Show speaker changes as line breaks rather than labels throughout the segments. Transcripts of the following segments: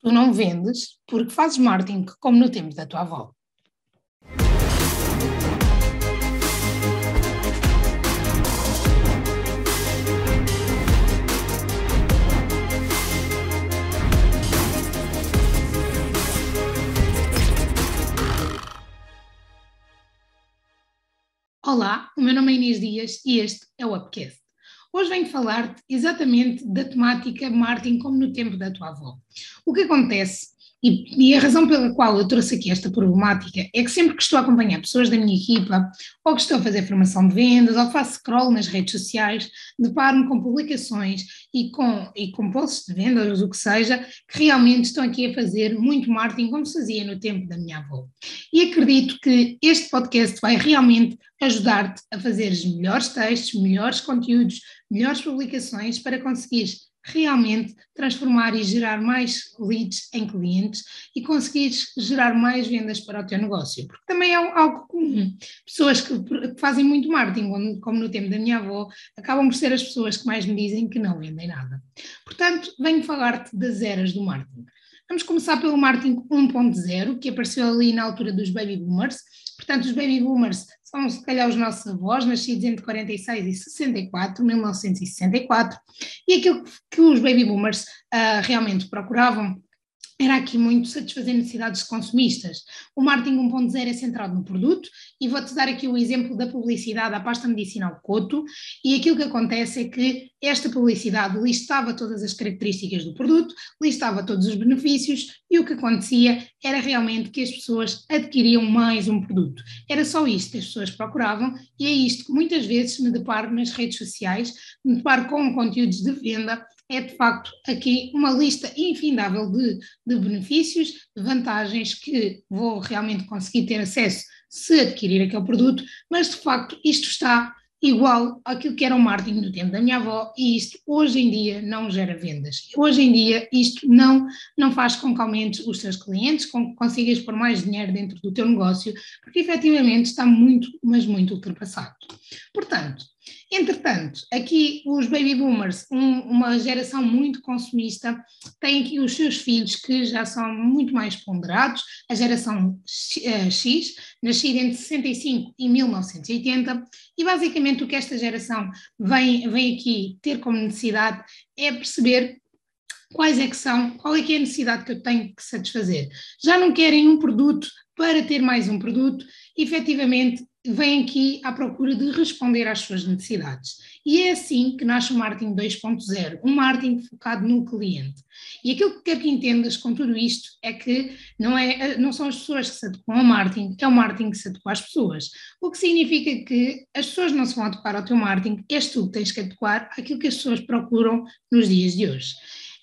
Tu não vendes porque fazes marketing como no tempo da tua avó. Olá, o meu nome é Inês Dias e este é o Upcast. Hoje venho falar-te exatamente da temática marketing como no tempo da tua avó. O que acontece, e, e, a razão pela qual eu trouxe aqui esta problemática, é que sempre que estou a acompanhar pessoas da minha equipa, ou que estou a fazer formação de vendas, ou faço scroll nas redes sociais, deparo-me com publicações e com, e com posts de vendas, o que seja, que realmente estão aqui a fazer muito marketing como se fazia no tempo da minha avó. E acredito que este podcast vai realmente ajudar-te a fazer melhores textos, melhores conteúdos, melhores publicações para conseguires realmente transformar e gerar mais leads em clientes e conseguires gerar mais vendas para o teu negócio, porque também é algo comum. Pessoas que, fazem muito marketing, como no tempo da minha avó, acabam por ser as pessoas que mais me dizem que não vendem nada. Portanto, venho falar-te das eras do marketing. Vamos começar pelo marketing 1.0, que apareceu ali na altura dos baby boomers. Portanto, os baby boomers são se calhar os nossos avós, nascidos entre 46 e 64, 1964, e aquilo que os baby boomers uh, realmente procuravam era aqui muito satisfazer necessidades consumistas. O marketing 1.0 é centrado no produto e vou-te dar aqui o exemplo da publicidade à pasta medicinal Coto e aquilo que acontece é que esta publicidade listava todas as características do produto, listava todos os benefícios e o que acontecia era realmente que as pessoas adquiriam mais um produto. Era só isto que as pessoas procuravam e é isto que muitas vezes me deparo nas redes sociais, me deparo com conteúdos de venda é de facto aqui uma lista infindável de, de benefícios, de vantagens que vou realmente conseguir ter acesso se adquirir aquele produto, mas de facto isto está igual àquilo que era o marketing no tempo da minha avó e isto hoje em dia não gera vendas. Hoje em dia isto não, não faz com que aumentes os teus clientes, com que consigas pôr mais dinheiro dentro do teu negócio, porque efetivamente está muito, mas muito ultrapassado. Portanto, Entretanto, aqui os baby boomers, um, uma geração muito consumista, têm aqui os seus filhos que já são muito mais ponderados, a geração X, eh, nascida entre 65 e 1980, e basicamente o que esta geração vem, vem aqui ter como necessidade é perceber quais é que são, qual é que é a necessidade que eu tenho que satisfazer. Já não querem um produto para ter mais um produto, efetivamente vem aqui à procura de responder às suas necessidades. E é assim que nasce o marketing 2.0, um marketing focado no cliente. E aquilo que quero que entendas com tudo isto é que não, é, não são as pessoas que se adequam ao marketing, é o marketing que se adequa às pessoas. O que significa que as pessoas não se vão adequar ao teu marketing, és tu que tens que adequar àquilo que as pessoas procuram nos dias de hoje.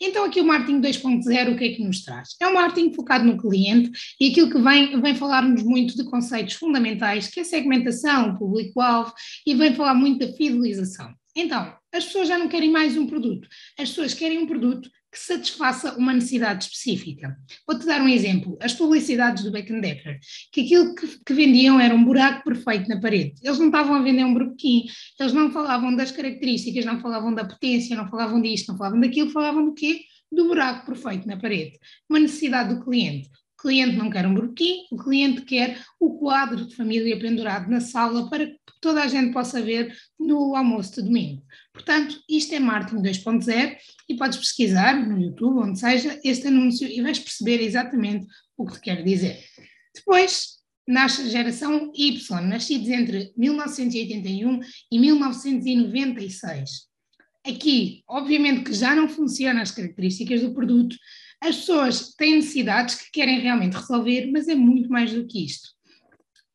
Então, aqui o marketing 2.0, o que é que nos traz? É um marketing focado no cliente e aquilo que vem, vem falar-nos muito de conceitos fundamentais, que é segmentação, público-alvo, e vem falar muito da fidelização. Então, as pessoas já não querem mais um produto, as pessoas querem um produto que satisfaça uma necessidade específica. Vou-te dar um exemplo: as publicidades do Beck Decker, que aquilo que, que, vendiam era um buraco perfeito na parede. Eles não estavam a vender um buraquinho, eles não falavam das características, não falavam da potência, não falavam disto, não falavam daquilo, falavam do quê? Do buraco perfeito na parede. Uma necessidade do cliente. O cliente não quer um buraquinho, o cliente quer o quadro de família pendurado na sala para que toda a gente possa ver no almoço de domingo. Portanto, isto é marketing 2.0 e podes pesquisar no YouTube, onde seja, este anúncio e vais perceber exatamente o que te quero dizer. Depois, nasce a geração Y, nascidos entre 1981 e 1996. Aqui, obviamente que já não funcionam as características do produto, as pessoas têm necessidades que querem realmente resolver, mas é muito mais do que isto.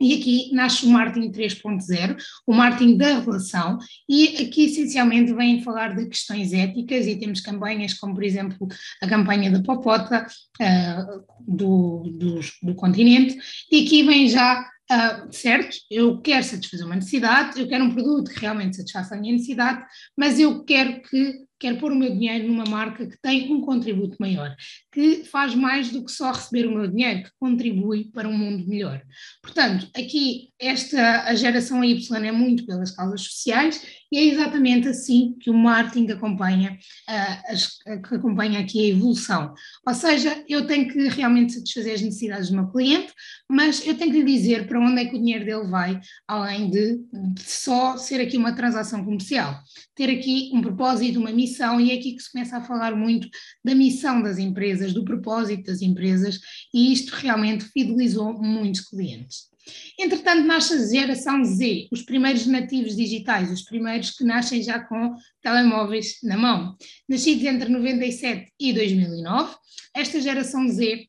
E aqui nasce o marketing 3.0, o marketing da relação, e aqui essencialmente vem falar de questões éticas e temos campanhas como, por exemplo, a campanha da Popota uh, do, do, do, continente, e aqui vem já, uh, certo, eu quero satisfazer uma necessidade, eu quero um produto que realmente satisfaça a minha necessidade, mas eu quero que quero pôr o meu dinheiro numa marca que tem um contributo maior, que faz mais do que só receber o meu dinheiro, que contribui para um mundo melhor. Portanto, aqui esta a geração Y é muito pelas causas sociais E é exatamente assim que o marketing acompanha, uh, que acompanha aqui a evolução. Ou seja, eu tenho que realmente satisfazer as necessidades do meu cliente, mas eu tenho que lhe dizer para onde é que o dinheiro dele vai, além de, de só ser aqui uma transação comercial. Ter aqui um propósito, uma missão, e é aqui que se começa a falar muito da missão das empresas, do propósito das empresas, e isto realmente fidelizou muitos clientes. Entretanto, nasce a geração Z, os primeiros nativos digitais, os primeiros que nascem já com telemóveis na mão. Nascidos entre 97 e 2009, esta geração Z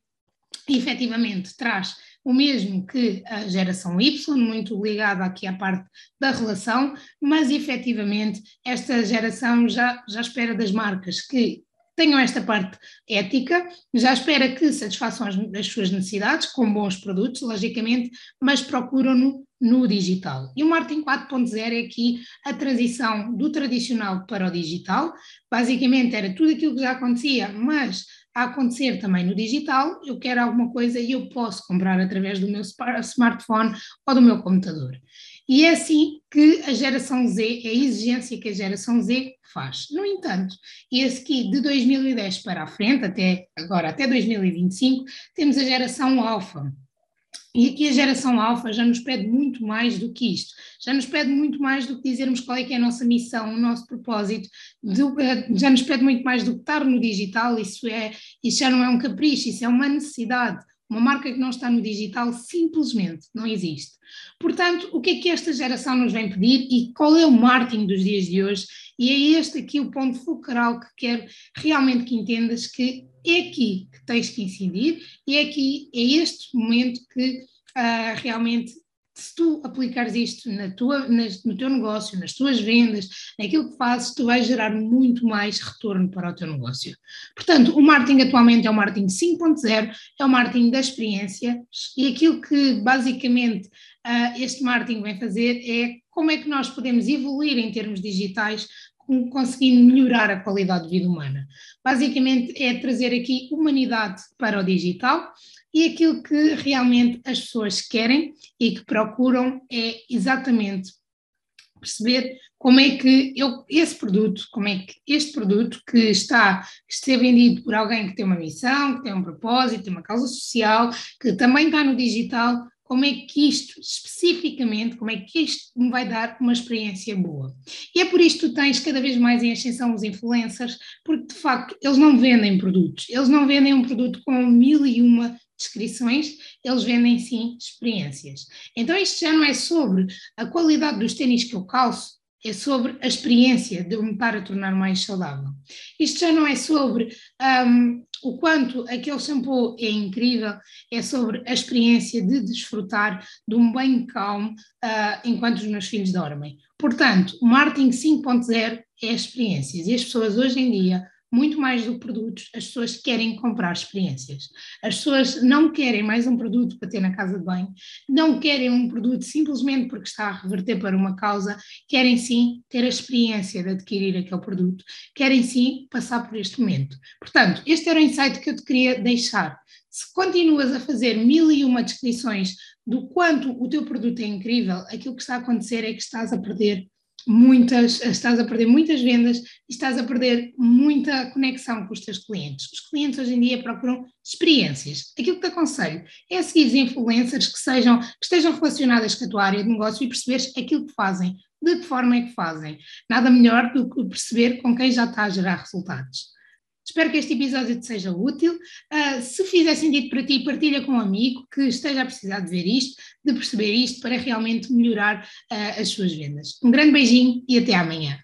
efetivamente traz o mesmo que a geração Y, muito ligada aqui à parte da relação, mas efetivamente esta geração já, já espera das marcas que tenham esta parte ética, já espera que satisfaçam as, as suas necessidades com bons produtos, logicamente, mas procuram-no no digital. E o marketing 4.0 é aqui a transição do tradicional para o digital. Basicamente era tudo aquilo que já acontecia, mas a acontecer também no digital, eu quero alguma coisa e eu posso comprar através do meu smartphone ou do meu computador. E é assim que a geração Z, é a exigência que a geração Z faz. No entanto, esse aqui de 2010 para a frente, até agora, até 2025, temos a geração alfa. E aqui a geração alfa já nos pede muito mais do que isto, já nos pede muito mais do que dizermos qual é é a nossa missão, o nosso propósito, eh, já nos pede muito mais do que estar no digital, isso, é, isso já não é um capricho, isso é uma necessidade. Uma marca que não está no digital simplesmente não existe. Portanto, o que é que esta geração nos vem pedir e qual é o marketing dos dias de hoje? E é este aqui o ponto focal que quero realmente que entendas que é aqui que tens que incidir e é aqui, é este momento que uh, realmente se tu aplicares isto na tua, nas, no teu negócio, nas tuas vendas, naquilo que fazes, tu vais gerar muito mais retorno para o teu negócio. Portanto, o marketing atualmente é o marketing 5.0, é o marketing da experiência e aquilo que basicamente uh, este marketing vem fazer é como é que nós podemos evoluir em termos digitais conseguindo melhorar a qualidade de vida humana. Basicamente é trazer aqui humanidade para o digital e aquilo que realmente as pessoas querem e que procuram é exatamente perceber como é que eu, esse produto, como é que este produto que está, que ser vendido por alguém que tem uma missão, que tem um propósito, tem uma causa social, que também está no digital, como é que isto, especificamente, como é que isto me vai dar uma experiência boa. E é por isto que tu tens cada vez mais em ascensão os influencers, porque de facto eles não vendem produtos, eles não vendem um produto com mil e uma descrições, eles vendem sim experiências. Então isto já não é sobre a qualidade dos ténis que eu calço, é sobre a experiência de me estar a tornar mais saudável. Isto já não é sobre um, o quanto aquele shampoo é incrível, é sobre a experiência de desfrutar de um banho calmo uh, enquanto os meus filhos dormem. Portanto, o marketing 5.0 é experiências e as pessoas hoje em dia muito mais do que produtos, as pessoas querem comprar experiências. As pessoas não querem mais um produto para ter na casa de banho, não querem um produto simplesmente porque está a reverter para uma causa, querem sim ter a experiência de adquirir aquele produto, querem sim passar por este momento. Portanto, este era o insight que eu te queria deixar. Se continuas a fazer mil e uma descrições do quanto o teu produto é incrível, aquilo que está a acontecer é que estás a perder muitas, estás a perder muitas vendas e estás a perder muita conexão com os teus clientes. Os clientes hoje em dia procuram experiências. Aquilo que te aconselho é seguir influencers que sejam, que estejam relacionadas com a tua área de negócio e perceberes aquilo que fazem, de que forma é que fazem. Nada melhor do que perceber com quem já está a gerar resultados. Espero que este episódio te seja útil. Uh, se fizer sentido para ti, partilha com um amigo que esteja a precisar de ver isto, de perceber isto, para realmente melhorar uh, as suas vendas. Um grande beijinho e até amanhã.